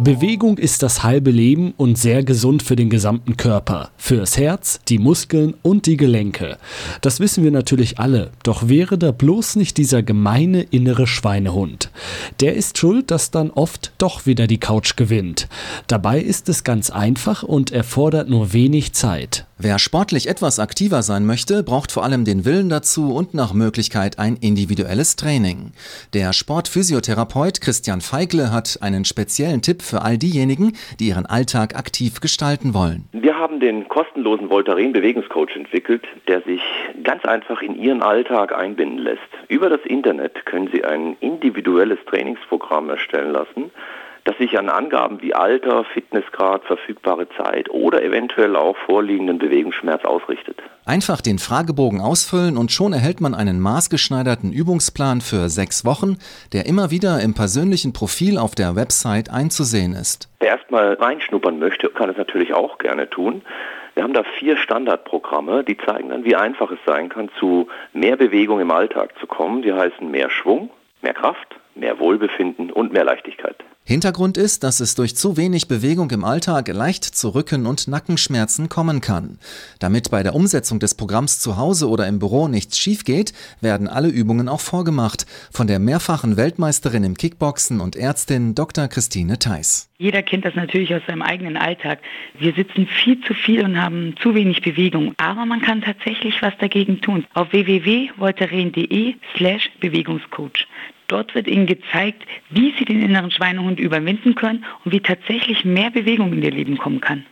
Bewegung ist das halbe Leben und sehr gesund für den gesamten Körper, fürs Herz, die Muskeln und die Gelenke. Das wissen wir natürlich alle, doch wäre da bloß nicht dieser gemeine innere Schweinehund. Der ist schuld, dass dann oft doch wieder die Couch gewinnt. Dabei ist es ganz einfach und erfordert nur wenig Zeit. Wer sportlich etwas aktiver sein möchte, braucht vor allem den Willen dazu und nach Möglichkeit ein individuelles Training. Der Sportphysiotherapeut Christian Feigle hat einen speziellen Tipp für all diejenigen, die ihren Alltag aktiv gestalten wollen. Wir haben den kostenlosen Voltaren Bewegungscoach entwickelt, der sich ganz einfach in Ihren Alltag einbinden lässt. Über das Internet können Sie ein individuelles Trainingsprogramm erstellen lassen das sich an Angaben wie Alter, Fitnessgrad, verfügbare Zeit oder eventuell auch vorliegenden Bewegungsschmerz ausrichtet. Einfach den Fragebogen ausfüllen und schon erhält man einen maßgeschneiderten Übungsplan für sechs Wochen, der immer wieder im persönlichen Profil auf der Website einzusehen ist. Wer erstmal reinschnuppern möchte, kann es natürlich auch gerne tun. Wir haben da vier Standardprogramme, die zeigen dann, wie einfach es sein kann, zu mehr Bewegung im Alltag zu kommen. Die heißen mehr Schwung, mehr Kraft, mehr Wohlbefinden und mehr Leichtigkeit. Hintergrund ist, dass es durch zu wenig Bewegung im Alltag leicht zu Rücken- und Nackenschmerzen kommen kann. Damit bei der Umsetzung des Programms zu Hause oder im Büro nichts schief geht, werden alle Übungen auch vorgemacht. Von der mehrfachen Weltmeisterin im Kickboxen und Ärztin Dr. Christine Theis. Jeder kennt das natürlich aus seinem eigenen Alltag. Wir sitzen viel zu viel und haben zu wenig Bewegung. Aber man kann tatsächlich was dagegen tun. Auf www.voltaren.de slash Bewegungscoach. Dort wird Ihnen gezeigt, wie Sie den inneren Schweinehund überwinden können und wie tatsächlich mehr Bewegung in Ihr Leben kommen kann.